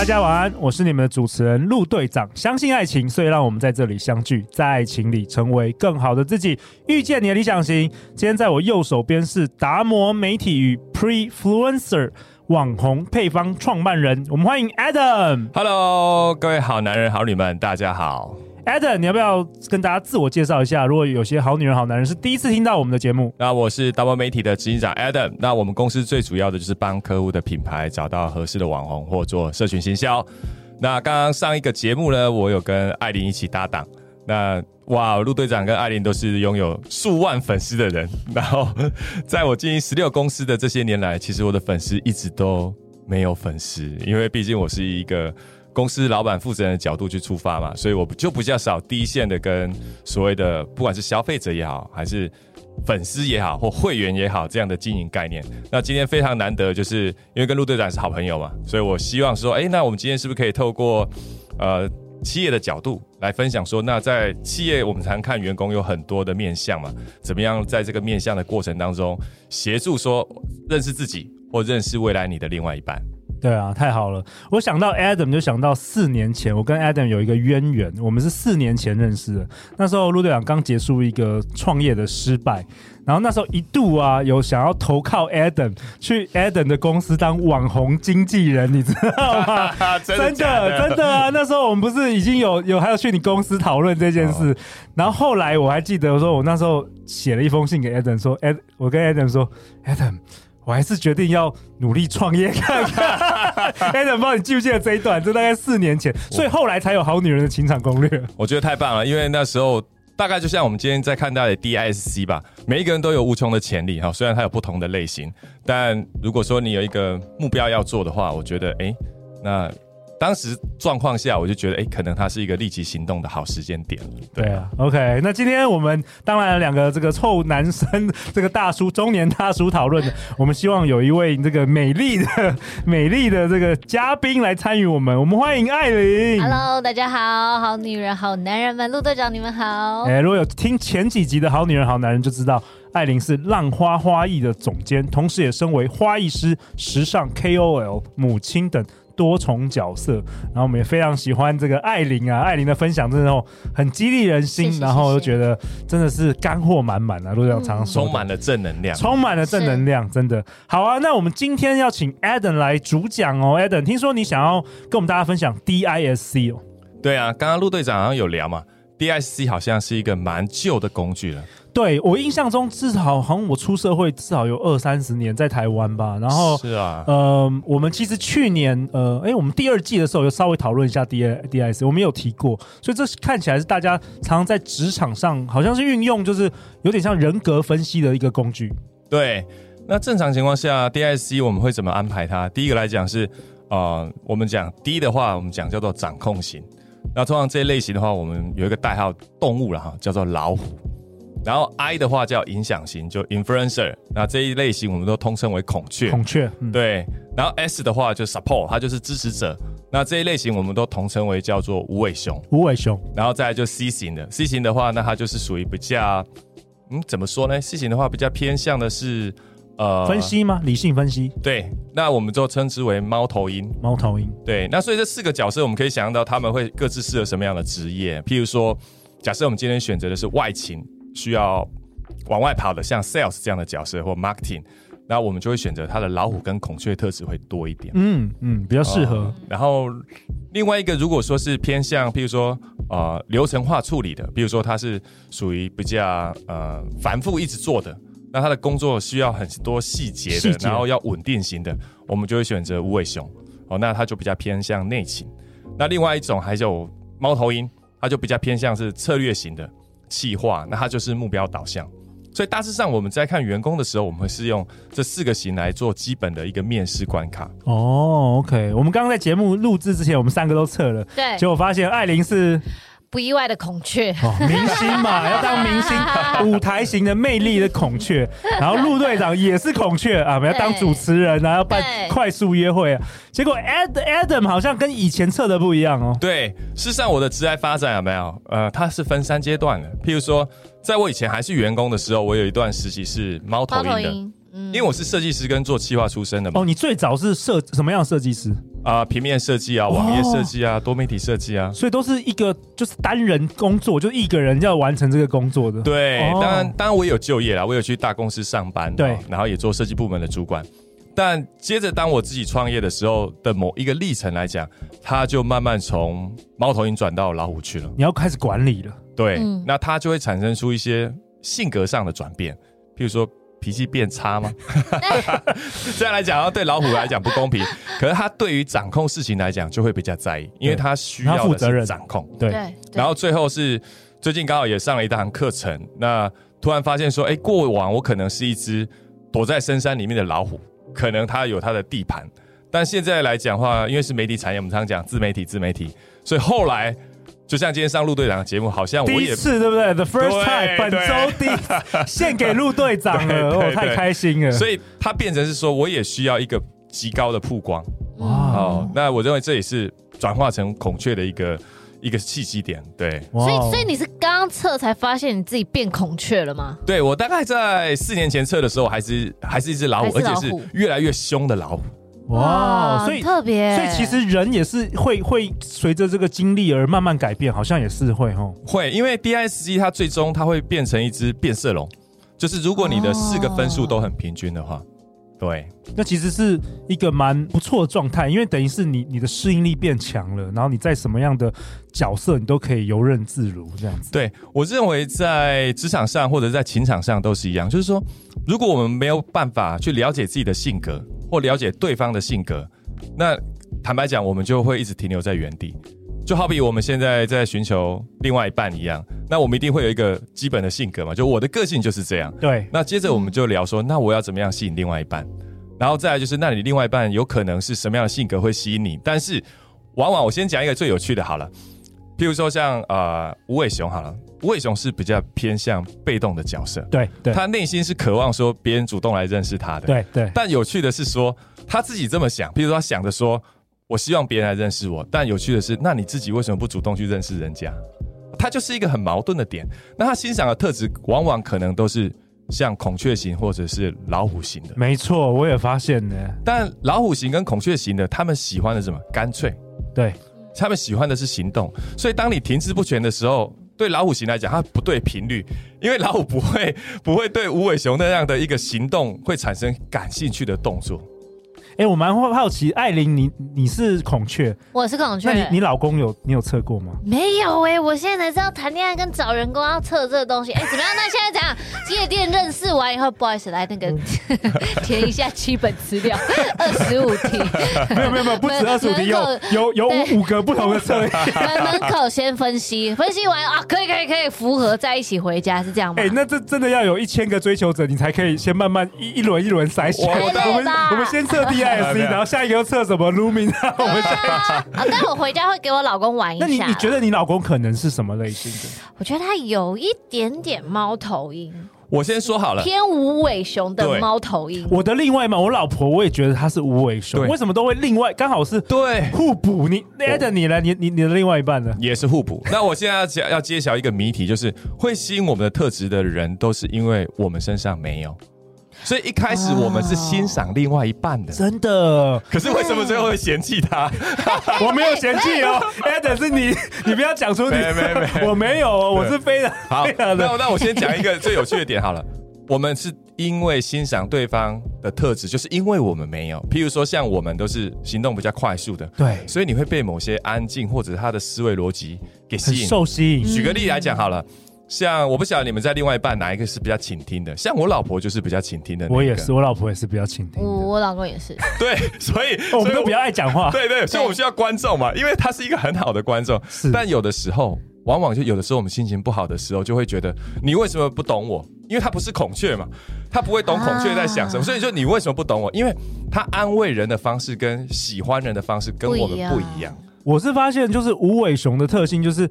大家晚安，我是你们的主持人陆队长。相信爱情，所以让我们在这里相聚，在爱情里成为更好的自己，遇见你的理想型。今天在我右手边是达摩媒体与 Prefluencer 网红配方创办人，我们欢迎 Adam。Hello，各位好男人好女们，大家好。Adam，你要不要跟大家自我介绍一下？如果有些好女人、好男人是第一次听到我们的节目，那我是 Double 媒体的执行长 Adam。那我们公司最主要的就是帮客户的品牌找到合适的网红或做社群行销。那刚刚上一个节目呢，我有跟艾琳一起搭档。那哇，陆队长跟艾琳都是拥有数万粉丝的人。然后，在我经营十六公司的这些年来，其实我的粉丝一直都没有粉丝，因为毕竟我是一个。公司老板负责人的角度去出发嘛，所以我就比较少第一线的跟所谓的不管是消费者也好，还是粉丝也好，或会员也好这样的经营概念。那今天非常难得，就是因为跟陆队长是好朋友嘛，所以我希望说，哎，那我们今天是不是可以透过呃企业的角度来分享说，那在企业我们常看员工有很多的面相嘛，怎么样在这个面相的过程当中协助说认识自己或认识未来你的另外一半。对啊，太好了！我想到 Adam 就想到四年前，我跟 Adam 有一个渊源，我们是四年前认识的。那时候陆队长刚结束一个创业的失败，然后那时候一度啊有想要投靠 Adam 去 Adam 的公司当网红经纪人，你知道吗？真的真的，真的啊！那时候我们不是已经有有还要去你公司讨论这件事，然后后来我还记得说，我那时候写了一封信给 Adam 说，Ad 我跟 Adam 说，Adam。我还是决定要努力创业看看。哎，不知道你记不记得这一段？这大概四年前，所以后来才有好女人的情场攻略。我觉得太棒了，因为那时候大概就像我们今天在看到的 DISC 吧，每一个人都有无穷的潜力哈。虽然它有不同的类型，但如果说你有一个目标要做的话，我觉得哎，那。当时状况下，我就觉得，哎，可能它是一个立即行动的好时间点。对啊，OK。那今天我们当然两个这个臭男生，这个大叔中年大叔讨论的，我们希望有一位这个美丽的、美丽的这个嘉宾来参与我们。我们欢迎艾琳。Hello，大家好，好女人、好男人们，陆队长你们好。哎，如果有听前几集的好女人、好男人，就知道艾琳是浪花花艺的总监，同时也身为花艺师、时尚 KOL、母亲等。多重角色，然后我们也非常喜欢这个艾琳啊，艾琳的分享真的很激励人心，然后又觉得真的是干货满满啊，陆队长常常说充满了正能量，充满了正能量，真的好啊。那我们今天要请 Adam 来主讲哦，Adam，听说你想要跟我们大家分享 DISC 哦？对啊，刚刚陆队长好像有聊嘛，DISC 好像是一个蛮旧的工具了。对，我印象中至少好像我出社会至少有二三十年在台湾吧，然后是啊，呃，我们其实去年呃，哎，我们第二季的时候有稍微讨论一下 D I D I C，我们有提过，所以这看起来是大家常常在职场上好像是运用，就是有点像人格分析的一个工具。对，那正常情况下 D I C 我们会怎么安排它？第一个来讲是，呃，我们讲 D 的话，我们讲叫做掌控型，那通常这一类型的话，我们有一个代号动物了哈，叫做老虎。然后 I 的话叫影响型，就 influencer，那这一类型我们都通称为孔雀。孔雀，嗯、对。然后 S 的话就 support，它就是支持者。那这一类型我们都统称为叫做无尾熊。无尾熊。然后再来就 C 型的，C 型的话，那它就是属于比较，嗯，怎么说呢？C 型的话比较偏向的是呃分析吗？理性分析。对。那我们就称之为猫头鹰。猫头鹰。对。那所以这四个角色，我们可以想象到他们会各自适合什么样的职业。譬如说，假设我们今天选择的是外勤，需要。往外跑的，像 sales 这样的角色或 marketing，那我们就会选择他的老虎跟孔雀特质会多一点。嗯嗯，比较适合、呃。然后另外一个，如果说是偏向，譬如说呃流程化处理的，比如说它是属于比较呃繁复一直做的，那他的工作需要很多细节的，然后要稳定型的，我们就会选择无尾熊。哦，那它就比较偏向内勤。那另外一种还有猫头鹰，它就比较偏向是策略型的企划，那它就是目标导向。所以大致上，我们在看员工的时候，我们会是用这四个型来做基本的一个面试关卡。哦，OK。我们刚刚在节目录制之前，我们三个都测了，对，结果发现艾琳是不意外的孔雀，哦，明星嘛，要当明星，舞台型的魅力的孔雀。然后陆队长也是孔雀啊，我们要当主持人啊，要办快速约会啊。结果 Ad Adam 好像跟以前测的不一样哦。对，事实上我的职涯发展有没有？呃，它是分三阶段的。譬如说，在我以前还是员工的时候，我有一段实习是猫头鹰的。嗯，因为我是设计师跟做企划出身的嘛。哦，你最早是设什么样的设计师啊、呃？平面设计啊，网页设计啊，哦、多媒体设计啊，所以都是一个就是单人工作，就一个人要完成这个工作的。对，哦、当然当然我也有就业啦，我有去大公司上班，对，然后也做设计部门的主管。但接着当我自己创业的时候的某一个历程来讲，他就慢慢从猫头鹰转到老虎去了。你要开始管理了，对，嗯、那他就会产生出一些性格上的转变，譬如说。脾气变差吗？这样来讲，对老虎来讲不公平。可是他对于掌控事情来讲，就会比较在意，因为他需要的是掌控。对，然后最后是最近刚好也上了一堂课程，那突然发现说，哎，过往我可能是一只躲在深山里面的老虎，可能它有它的地盘。但现在来讲的话，因为是媒体产业，我们常常讲自媒体，自媒体，所以后来。就像今天上陆队长的节目，好像我也第一次对不对？The first time，本周第一次献给陆队长了，我太开心了。所以它变成是说，我也需要一个极高的曝光。哇哦，那我认为这也是转化成孔雀的一个一个契机点。对，所以所以你是刚测才发现你自己变孔雀了吗？对，我大概在四年前测的时候，还是还是一只老虎，而且是越来越凶的老虎。哇，所以特别，所以其实人也是会会随着这个经历而慢慢改变，好像也是会哦，会，因为 DISG 它最终它会变成一只变色龙，就是如果你的四个分数都很平均的话，对，那其实是一个蛮不错的状态，因为等于是你你的适应力变强了，然后你在什么样的角色你都可以游刃自如这样子。对，我认为在职场上或者在情场上都是一样，就是说，如果我们没有办法去了解自己的性格。或了解对方的性格，那坦白讲，我们就会一直停留在原地。就好比我们现在在寻求另外一半一样，那我们一定会有一个基本的性格嘛。就我的个性就是这样。对。那接着我们就聊说，那我要怎么样吸引另外一半？然后再来就是，那你另外一半有可能是什么样的性格会吸引你？但是，往往我先讲一个最有趣的好了。譬如说像呃无尾熊好了，无尾熊是比较偏向被动的角色，对对，他内心是渴望说别人主动来认识他的，对对。但有趣的是说他自己这么想，譬如说他想着说我希望别人来认识我，但有趣的是，那你自己为什么不主动去认识人家？他就是一个很矛盾的点。那他欣赏的特质往往可能都是像孔雀型或者是老虎型的。没错，我也发现呢。但老虎型跟孔雀型的，他们喜欢的是什么？干脆，对。他们喜欢的是行动，所以当你停滞不前的时候，对老虎型来讲，它不对频率，因为老虎不会不会对无尾熊那样的一个行动会产生感兴趣的动作。哎、欸，我蛮好奇，艾琳，你你是孔雀，我是孔雀，那你你老公有你有测过吗？没有哎、欸，我现在才知道谈恋爱跟找人工要测这个东西。哎、欸，怎么样？那现在怎样？夜店认识完以后，不好意思，来那个 填一下基本资料，二十五题。没有没有没有，不止二十五题，有有有五五个不同的测验。门口先分析，分析完啊，可以可以可以符合在一起回家，是这样吗？哎、欸，那这真的要有一千个追求者，你才可以先慢慢一一轮一轮筛选。我们我们先测第二。然后下一个又测什么？Lumin 啊，我们下啊，但我回家会给我老公玩一下。那你你觉得你老公可能是什么类型的？我觉得他有一点点猫头鹰。我先说好了，偏无尾熊的猫头鹰。我的另外嘛，我老婆我也觉得他是无尾熊。为什么都会另外刚好是对互补？你 Adam 你呢？你你你的另外一半呢？也是互补。那我现在要揭要揭晓一个谜题，就是会吸引我们的特质的人，都是因为我们身上没有。所以一开始我们是欣赏另外一半的，真的。可是为什么最后会嫌弃他？我没有嫌弃哦，Adam 是你，你不要讲出你，没没没，我没有哦，我是非常好。那那我先讲一个最有趣的点好了。我们是因为欣赏对方的特质，就是因为我们没有。譬如说，像我们都是行动比较快速的，对，所以你会被某些安静或者他的思维逻辑给吸引，受吸引。举个例来讲好了。像我不晓得你们在另外一半哪一个是比较倾听的，像我老婆就是比较倾听的。我也是，我老婆也是比较倾听。我我老公也是。对，所以我们都比较爱讲话。对对，所以我们需要观众嘛，因为他是一个很好的观众。是。但有的时候，往往就有的时候我们心情不好的时候，就会觉得你为什么不懂我？因为他不是孔雀嘛，他不会懂孔雀在想什么，所以就你为什么不懂我？因为他安慰人的方式跟喜欢人的方式跟我们不一样。我是发现，就是无尾熊的特性就是。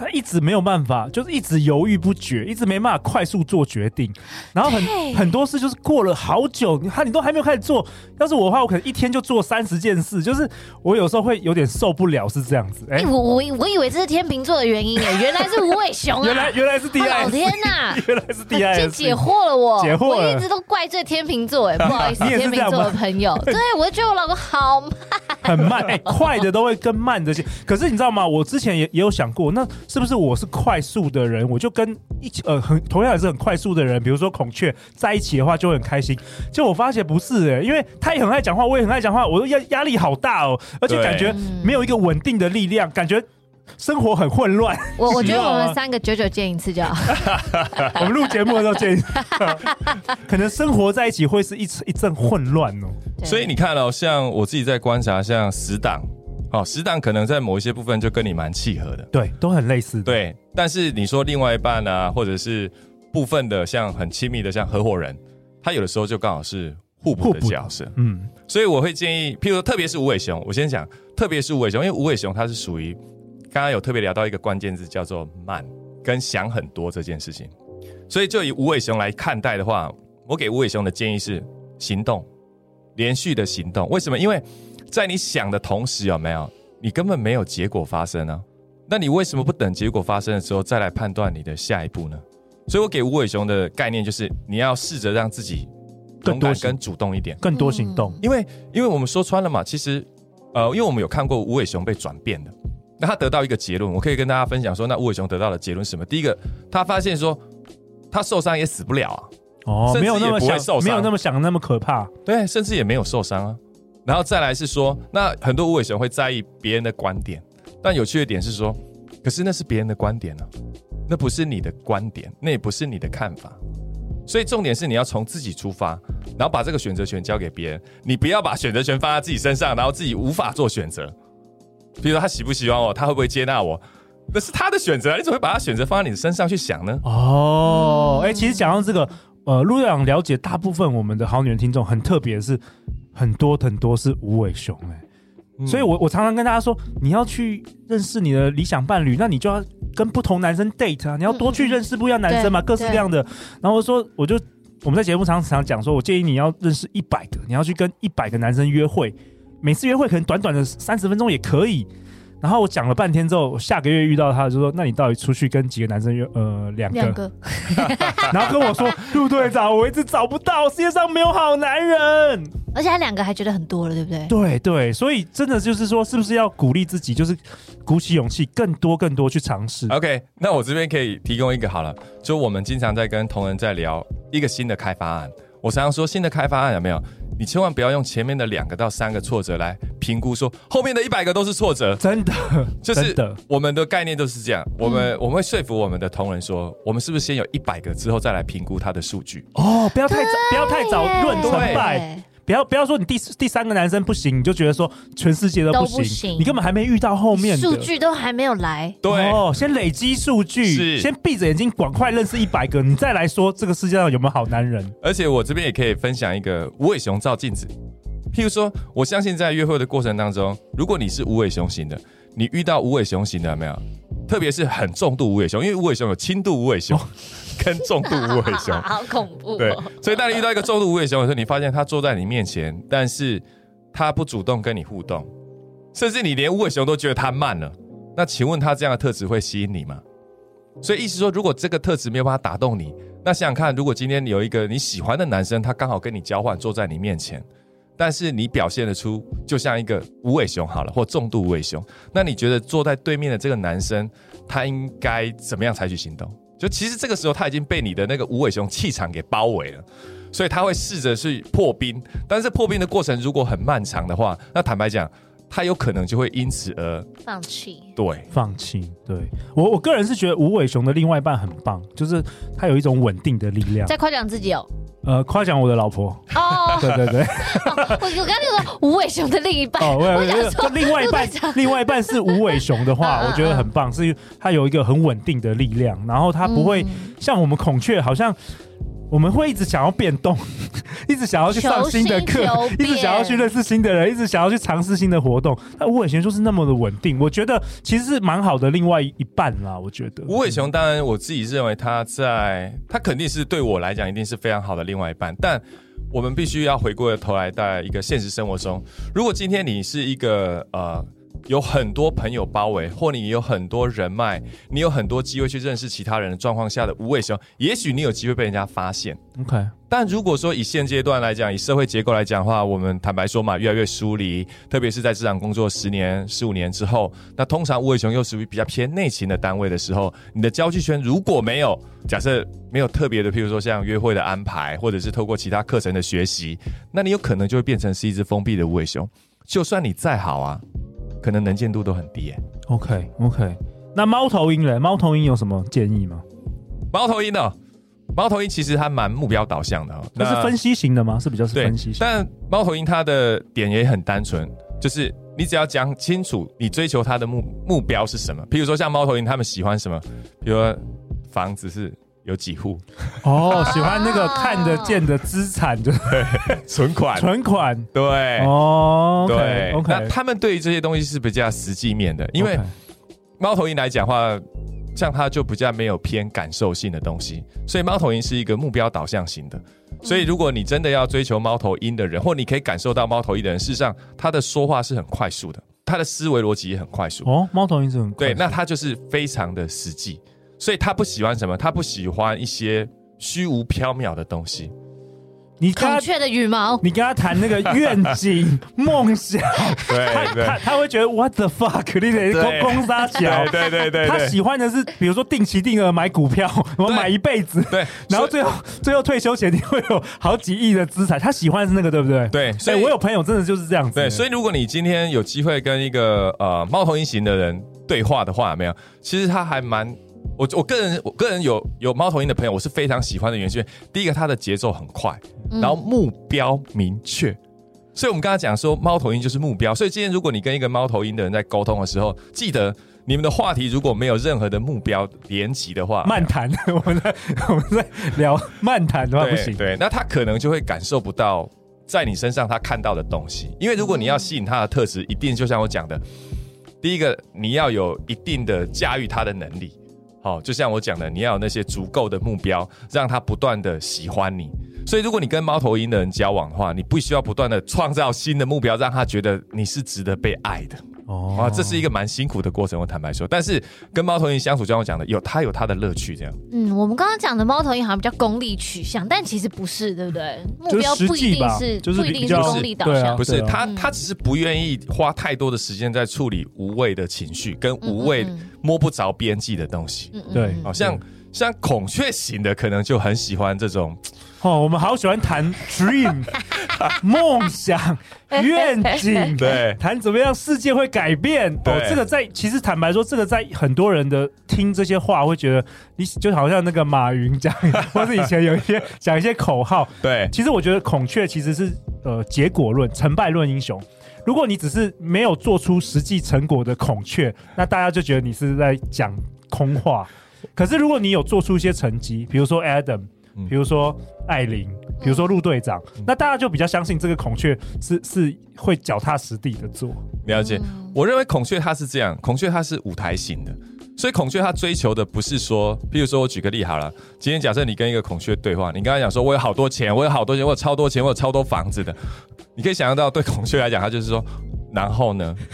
他一直没有办法，就是一直犹豫不决，一直没办法快速做决定，然后很很多事就是过了好久，他你都还没有开始做。要是我的话，我可能一天就做三十件事，就是我有时候会有点受不了，是这样子。哎、欸，我我我以为这是天秤座的原因哎，原来是无尾熊啊，原来原来是 D I，老天呐，原来是 D I，先 解惑了我，解惑了，我一直都怪罪天秤座哎，不好意思，天秤座的朋友，对我就觉得我老公好慢，很慢，哎、欸，快的都会跟慢的些，可是你知道吗？我之前也也有想过，那是不是我是快速的人，我就跟一起呃很同样也是很快速的人，比如说孔雀在一起的话就会很开心。就我发现不是哎、欸，因为他也很爱讲话，我也很爱讲话，我的压压力好大哦，而且感觉没有一个稳定的力量，感觉生活很混乱。我我觉得我们三个久久见一次就好。我们录节目的时候见一次，可能生活在一起会是一一阵混乱哦。所以你看哦，像我自己在观察，像死党。哦，死党可能在某一些部分就跟你蛮契合的，对，都很类似。对，但是你说另外一半啊，或者是部分的像很亲密的像合伙人，他有的时候就刚好是互补的角色。嗯，所以我会建议，譬如说，特别是无尾熊，我先讲，特别是无尾熊，因为无尾熊它是属于刚刚有特别聊到一个关键字叫做慢跟想很多这件事情，所以就以无尾熊来看待的话，我给无尾熊的建议是行动，连续的行动。为什么？因为在你想的同时，有没有你根本没有结果发生呢、啊？那你为什么不等结果发生的时候再来判断你的下一步呢？所以我给无尾熊的概念就是，你要试着让自己勇敢跟主动一点，更多行动。因为，因为我们说穿了嘛，其实，呃，因为我们有看过无尾熊被转变的，那他得到一个结论，我可以跟大家分享说，那无尾熊得到的结论是什么？第一个，他发现说，他受伤也死不了啊，哦，没有那么想，没有那么想那么可怕，对，甚至也没有受伤啊。然后再来是说，那很多无尾熊会在意别人的观点，但有趣的点是说，可是那是别人的观点呢、那不是你的观点，那也不是你的看法，所以重点是你要从自己出发，然后把这个选择权交给别人，你不要把选择权放在自己身上，然后自己无法做选择。比如说他喜不喜欢我，他会不会接纳我，那是他的选择，你怎么会把他选择放在你的身上去想呢？哦，哎，其实讲到这个，呃，陆队长了解大部分我们的好女人听众，很特别是。很多很多是无尾熊哎、所以我我常常跟大家说，你要去认识你的理想伴侣，那你就要跟不同男生 date 啊，你要多去认识不一样男生嘛，嗯、各式各样的。然后我说，我就我们在节目常常讲说，我建议你要认识一百个，你要去跟一百个男生约会，每次约会可能短短的三十分钟也可以。然后我讲了半天之后，下个月遇到他就说：“那你到底出去跟几个男生约？呃，两个。两个 然后跟我说：“陆队长，我一直找不到，世界上没有好男人。”而且他两个还觉得很多了，对不对？对对，所以真的就是说，是不是要鼓励自己，就是鼓起勇气，更多更多去尝试？OK，那我这边可以提供一个好了，就我们经常在跟同仁在聊一个新的开发案。我常常说，新的开发案有没有？你千万不要用前面的两个到三个挫折来评估，说后面的一百个都是挫折。真的，就是我们的概念都是这样。我们我们会说服我们的同仁说，我们是不是先有一百个之后再来评估它的数据？哦，不要太早，不要太早论成败。不要不要说你第第三个男生不行，你就觉得说全世界都不行，不行你根本还没遇到后面的数据都还没有来。对哦，先累积数据，是先闭着眼睛赶快认识一百个，你再来说这个世界上有没有好男人。而且我这边也可以分享一个无尾熊照镜子，譬如说，我相信在约会的过程当中，如果你是无尾熊型的，你遇到无尾熊型的有没有？特别是很重度无尾熊，因为无尾熊有轻度无尾熊。哦 跟重度无尾熊，好恐怖、哦。对，所以当你遇到一个重度无尾熊的时候，你发现他坐在你面前，但是他不主动跟你互动，甚至你连无尾熊都觉得他慢了。那请问他这样的特质会吸引你吗？所以意思说，如果这个特质没有办法打动你，那想想看，如果今天有一个你喜欢的男生，他刚好跟你交换坐在你面前，但是你表现得出就像一个无尾熊好了，或重度无尾熊，那你觉得坐在对面的这个男生，他应该怎么样采取行动？就其实这个时候他已经被你的那个无尾熊气场给包围了，所以他会试着去破冰，但是破冰的过程如果很漫长的话，那坦白讲，他有可能就会因此而放弃。对，放弃。对我我个人是觉得无尾熊的另外一半很棒，就是他有一种稳定的力量。在夸奖自己哦。呃，夸奖我的老婆哦，对 对对，我我刚才说无尾熊的另一半，哦，我我想说另外一半，另外一半是无尾熊的话，我觉得很棒，是他有一个很稳定的力量，然后他不会像我们孔雀，好像我们会一直想要变动，一直想要去上新的课，一直想要去认识新的人，一直想要去尝试新的活动。那吴伟雄就是那么的稳定，我觉得其实是蛮好的。另外一半啦，我觉得吴伟雄当然我自己认为他在他肯定是对我来讲一定是非常好的另外一半，但我们必须要回过头来在一个现实生活中，如果今天你是一个呃。有很多朋友包围，或你有很多人脉，你有很多机会去认识其他人的状况下的无尾熊，也许你有机会被人家发现。OK，但如果说以现阶段来讲，以社会结构来讲的话，我们坦白说嘛，越来越疏离，特别是在职场工作十年、十五年之后，那通常无尾熊又属于比较偏内勤的单位的时候，你的交际圈如果没有假设没有特别的，譬如说像约会的安排，或者是透过其他课程的学习，那你有可能就会变成是一只封闭的无尾熊。就算你再好啊。可能能见度都很低耶。OK OK，那猫头鹰呢？猫头鹰有什么建议吗？猫头鹰呢？猫头鹰其实它蛮目标导向的。那是分析型的吗？是比较是分析型。但猫头鹰它的点也很单纯，就是你只要讲清楚你追求它的目目标是什么。比如说像猫头鹰，他们喜欢什么？比如说房子是。有几户。哦，喜欢那个看得见的资产，对，存款，存款，对，哦，对，OK，那他们对于这些东西是比较实际面的，因为猫头鹰来讲的话，像它就比较没有偏感受性的东西，所以猫头鹰是一个目标导向型的。所以如果你真的要追求猫头鹰的人，或你可以感受到猫头鹰的人，事实上他的说话是很快速的，他的思维逻辑也很快速。哦，猫头鹰是很快速，对，那他就是非常的实际。所以他不喜欢什么？他不喜欢一些虚无缥缈的东西。你孔雀的羽毛，你跟他谈那个愿景、梦想，对，对他他他会觉得 What the fuck？你得攻攻杀小，对对对，他喜欢的是比如说定期定额买股票，我买一辈子，对，然后最后最后退休前你会有好几亿的资产。他喜欢的是那个，对不对？对，所以我有朋友真的就是这样子。对，所以如果你今天有机会跟一个呃猫头鹰型的人对话的话，有没有？其实他还蛮。我我个人我个人有有猫头鹰的朋友，我是非常喜欢的原因。第一个，它的节奏很快，然后目标明确。嗯、所以，我们刚才讲说，猫头鹰就是目标。所以，今天如果你跟一个猫头鹰的人在沟通的时候，记得你们的话题如果没有任何的目标连接的话，漫谈，我们在我们在聊漫谈的话不行。对，那他可能就会感受不到在你身上他看到的东西。因为如果你要吸引他的特质，一定就像我讲的，第一个你要有一定的驾驭他的能力。好，就像我讲的，你要有那些足够的目标，让他不断的喜欢你。所以，如果你跟猫头鹰的人交往的话，你不需要不断的创造新的目标，让他觉得你是值得被爱的。哦，啊，这是一个蛮辛苦的过程，我坦白说。但是跟猫头鹰相处，就像我讲的，有它有它的乐趣，这样。嗯，我们刚刚讲的猫头鹰好像比较功利取向，但其实不是，对不对？目标不一定是，就是、不一定是功利导向，不是他，他只是不愿意花太多的时间在处理无谓的情绪跟无谓摸不着边际的东西。嗯嗯对，好像像孔雀型的，可能就很喜欢这种。哦，我们好喜欢谈 dream 梦想、愿景，对，谈怎么样世界会改变。哦，这个在其实坦白说，这个在很多人的听这些话，会觉得你就好像那个马云讲，或是以前有一些讲一些口号。对，其实我觉得孔雀其实是呃结果论、成败论英雄。如果你只是没有做出实际成果的孔雀，那大家就觉得你是在讲空话。可是如果你有做出一些成绩，比如说 Adam。比如说艾琳，比如说陆队长，嗯、那大家就比较相信这个孔雀是是会脚踏实地的做。了解，我认为孔雀它是这样，孔雀它是舞台型的，所以孔雀它追求的不是说，譬如说我举个例好了，今天假设你跟一个孔雀对话，你刚才讲说我有好多钱，我有好多钱，我有超多钱，我有超多房子的，你可以想象到对孔雀来讲，它就是说，然后呢？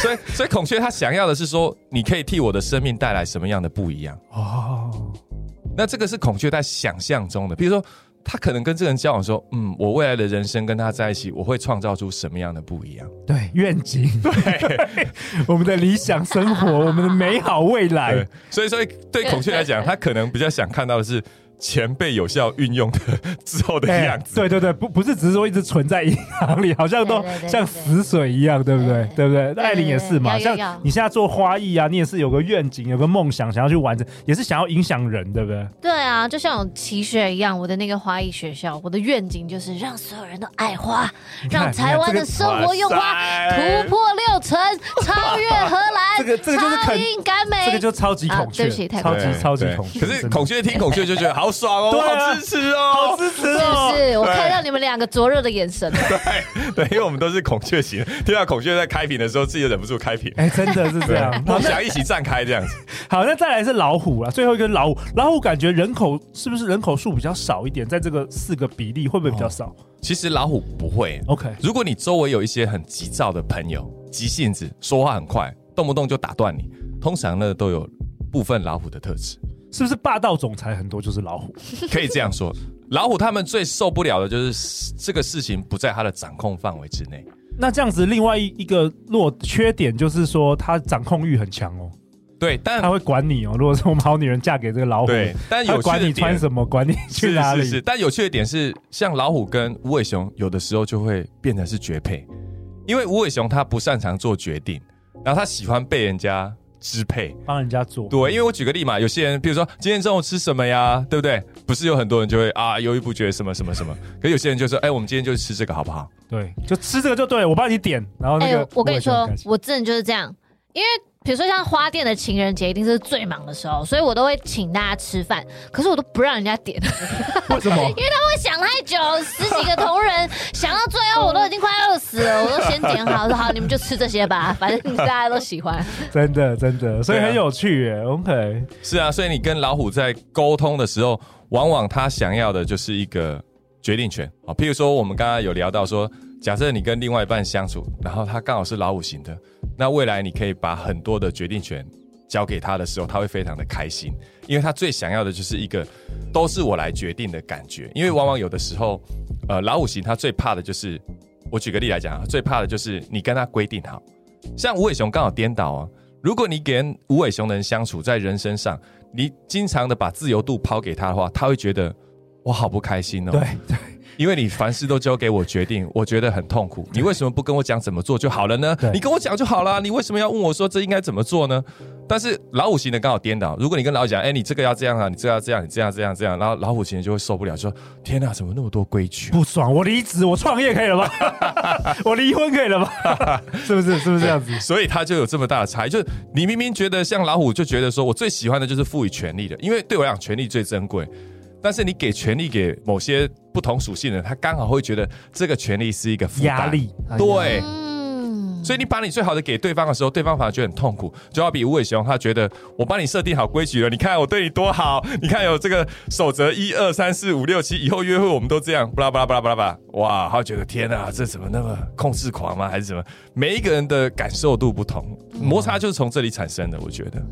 所以所以孔雀它想要的是说，你可以替我的生命带来什么样的不一样？哦。那这个是孔雀在想象中的，比如说他可能跟这个人交往说，嗯，我未来的人生跟他在一起，我会创造出什么样的不一样？对，愿景，对，我们的理想生活，我们的美好未来。所以，所以对孔雀来讲，他可能比较想看到的是。钱被有效运用的之后的样子，对对对，不不是只是说一直存在银行里，好像都像死水一样，对不对？对不对？艾琳也是嘛，像你现在做花艺啊，你也是有个愿景，有个梦想，想要去完成，也是想要影响人，对不对？对啊，就像我奇学一样，我的那个花艺学校，我的愿景就是让所有人都爱花，让台湾的生活用花突破六成，超越荷兰，这个这个就是肯超英赶美，这个就超级孔雀，对不起，超级超级孔雀。可是孔雀听孔雀就觉得好。爽哦，好支持哦，好支持哦。是不是？我看到你们两个灼热的眼神。对 对，因为我们都是孔雀型，听到孔雀在开屏的时候，自己忍不住开屏。哎，真的是这样。梦想一起站开这样子。好，那再来是老虎了，最后一个老虎。老虎感觉人口是不是人口数比较少一点？在这个四个比例会不会比较少？其实老虎不会。OK，如果你周围有一些很急躁的朋友，急性子，说话很快，动不动就打断你，通常呢都有部分老虎的特质。是不是霸道总裁很多就是老虎？可以这样说，老虎他们最受不了的就是这个事情不在他的掌控范围之内。那这样子，另外一一个弱缺点就是说，他掌控欲很强哦。对，但他会管你哦。如果说我们好女人嫁给这个老虎，对，但有管你穿什么，管你去哪里。是是是，但有趣的点是，像老虎跟无尾熊，有的时候就会变成是绝配，因为无尾熊它不擅长做决定，然后它喜欢被人家。支配帮人家做，对，因为我举个例嘛，有些人比如说今天中午吃什么呀，对不对？不是有很多人就会啊犹豫不决什么什么什么，可有些人就说，哎，我们今天就吃这个好不好？对，就吃这个就对，我帮你点，然后那个，我跟你说，我真的就是这样，因为。比如说像花店的情人节，一定是最忙的时候，所以我都会请大家吃饭，可是我都不让人家点。为什么？因为他会想太久，十几个同仁想到最后，我都已经快饿死了，我都先点好，说好你们就吃这些吧，反正大家都喜欢。真的真的，所以很有趣耶。OK，是啊，所以你跟老虎在沟通的时候，往往他想要的就是一个决定权啊。譬如说，我们刚刚有聊到说。假设你跟另外一半相处，然后他刚好是老虎型的，那未来你可以把很多的决定权交给他的时候，他会非常的开心，因为他最想要的就是一个都是我来决定的感觉。因为往往有的时候，呃，老虎型他最怕的就是，我举个例来讲，最怕的就是你跟他规定好，像无尾熊刚好颠倒啊。如果你跟无尾熊的人相处，在人身上，你经常的把自由度抛给他的话，他会觉得我好不开心哦。对对。因为你凡事都交给我决定，我觉得很痛苦。你为什么不跟我讲怎么做就好了呢？你跟我讲就好了，你为什么要问我说这应该怎么做呢？但是老虎型的刚好颠倒。如果你跟老虎讲，哎，你这个要这样啊，你这个要这样，你这样这样这样，然后老虎型的就会受不了，说天哪，怎么那么多规矩？不爽，我离职，我创业可以了吗？我离婚可以了吗？是不是？是不是这样子？所以他就有这么大的差异。就是你明明觉得像老虎，就觉得说我最喜欢的就是赋予权利的，因为对我来讲，权利最珍贵。但是你给权力给某些不同属性的人，他刚好会觉得这个权力是一个压力，对，所以你把你最好的给对方的时候，对方反而觉得很痛苦。就好比无尾熊，他觉得我帮你设定好规矩了，你看我对你多好，你看有这个守则一二三四五六七，以后约会我们都这样，巴拉巴拉巴拉巴拉巴拉，哇，他觉得天哪，这怎么那么控制狂吗？还是什么？每一个人的感受度不同，摩擦就是从这里产生的，我觉得。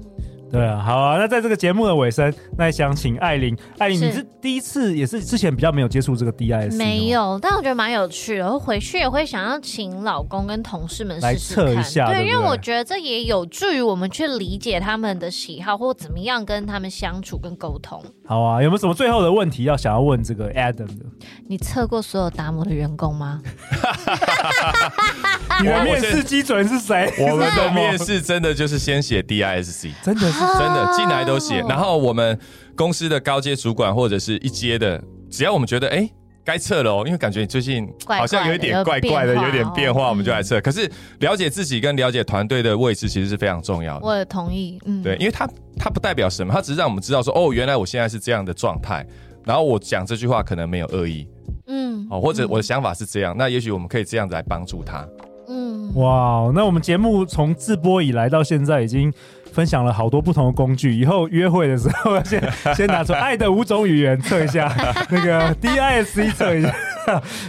对啊，好啊，那在这个节目的尾声，那想请艾琳，艾琳，你是第一次，也是之前比较没有接触这个 DISC，没有，但我觉得蛮有趣的，然后回去也会想要请老公跟同事们试试来测一下，对，对对，因为我觉得这也有助于我们去理解他们的喜好，或怎么样跟他们相处跟沟通。好啊，有没有什么最后的问题要想要问这个 Adam 的？你测过所有达摩的员工吗？你的面试基准是谁？我们的面试真的就是先写 DISC，真的是。真的进来都写，然后我们公司的高阶主管或者是一阶的，只要我们觉得哎该测了哦，因为感觉你最近好像有一点怪怪的，有点变化，我们就来测。可是了解自己跟了解团队的位置其实是非常重要的。我也同意，嗯，对，因为他他不代表什么，他只是让我们知道说哦，原来我现在是这样的状态，然后我讲这句话可能没有恶意，嗯，哦，或者我的想法是这样，那也许我们可以这样子来帮助他。嗯，哇，那我们节目从自播以来到现在已经。分享了好多不同的工具，以后约会的时候要先先拿出爱的五种语言测一下，那个 DISC 测一下。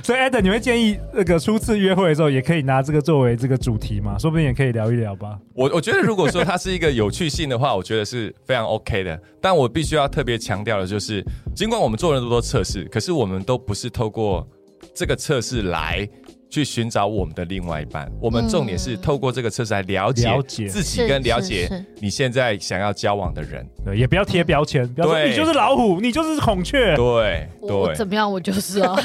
所以 Adam，你会建议那个初次约会的时候也可以拿这个作为这个主题吗？说不定也可以聊一聊吧。我我觉得如果说它是一个有趣性的话，我觉得是非常 OK 的。但我必须要特别强调的就是，尽管我们做了那么多测试，可是我们都不是透过这个测试来。去寻找我们的另外一半，我们重点是透过这个测试来了解自己，跟了解你现在想要交往的人。对，也不要贴标签，对，你就是老虎，你就是孔雀。对，对，怎么样？我就是哦。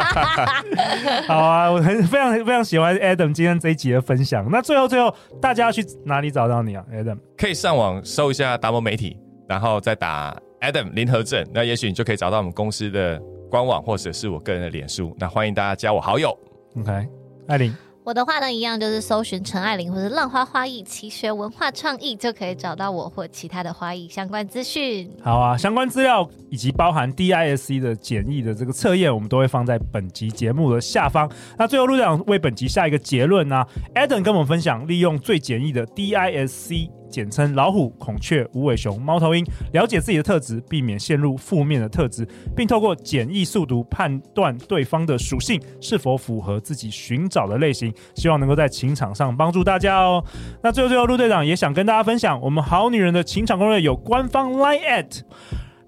好啊，我很非常非常喜欢 Adam 今天这一集的分享。那最后最后，大家要去哪里找到你啊，Adam？可以上网搜一下达摩媒体，然后再打 Adam 林和正，那也许你就可以找到我们公司的官网，或者是我个人的脸书。那欢迎大家加我好友。OK，艾琳，我的话呢，一样就是搜寻陈爱玲或者浪花花艺奇学文化创意，就可以找到我或其他的花艺相关资讯。好啊，相关资料以及包含 DISC 的简易的这个测验，我们都会放在本集节目的下方。那最后陆队长为本集下一个结论呢、啊、？Adam 跟我们分享利用最简易的 DISC。简称老虎、孔雀、无尾熊、猫头鹰，了解自己的特质，避免陷入负面的特质，并透过简易速读判断对方的属性是否符合自己寻找的类型。希望能够在情场上帮助大家哦。那最后最后，陆队长也想跟大家分享，我们好女人的情场攻略有官方 Line@ at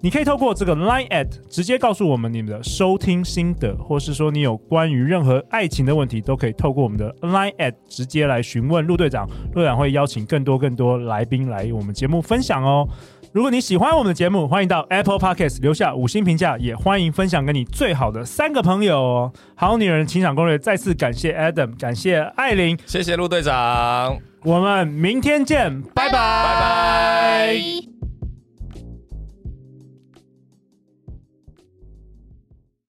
你可以透过这个 Line@ at 直接告诉我们你们的收听心得，或是说你有关于任何爱情的问题，都可以透过我们的 Line@ at 直接来询问陆队长。陆队长会邀请更多更多来宾来我们节目分享哦。如果你喜欢我们的节目，欢迎到 Apple Podcast 留下五星评价，也欢迎分享给你最好的三个朋友哦。好女人情场攻略，再次感谢 Adam，感谢艾琳，谢谢陆队长，我们明天见，拜拜，拜拜。